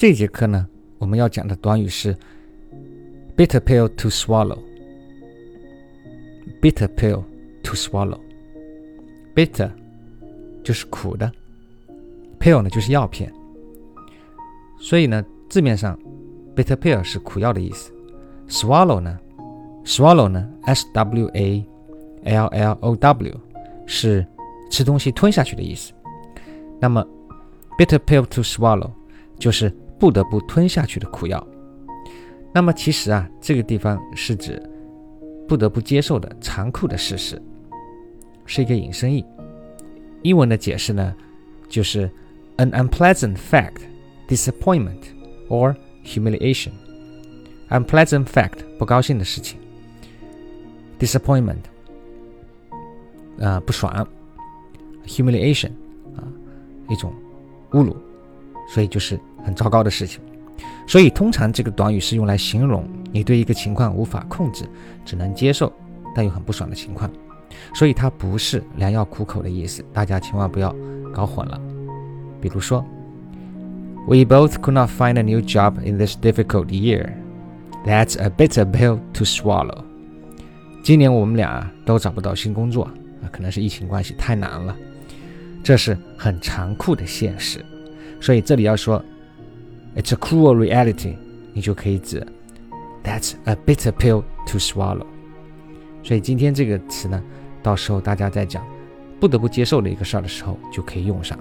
这节课呢，我们要讲的短语是 bitter pill to swallow。bitter pill to swallow。bitter 就是苦的，pill 呢就是药片。所以呢，字面上 bitter pill 是苦药的意思，swallow 呢，swallow 呢，s w a l l o w 是吃东西吞下去的意思。那么 bitter pill to swallow 就是不得不吞下去的苦药。那么其实啊，这个地方是指不得不接受的残酷的事实，是一个引申义。英文的解释呢，就是 an unpleasant fact, disappointment or humiliation. unpleasant fact 不高兴的事情，disappointment 啊不爽，humiliation 啊一种侮辱，所以就是很糟糕的事情。所以通常这个短语是用来形容你对一个情况无法控制，只能接受但又很不爽的情况。所以它不是良药苦口的意思，大家千万不要搞混了。比如说，We both could not find a new job in this difficult year. That's a bitter pill to swallow. 今年我们俩都找不到新工作啊，可能是疫情关系太难了，这是很残酷的现实。所以这里要说，It's a cruel reality，你就可以指 That's a bitter pill to swallow。所以今天这个词呢，到时候大家在讲不得不接受的一个事儿的时候，就可以用上。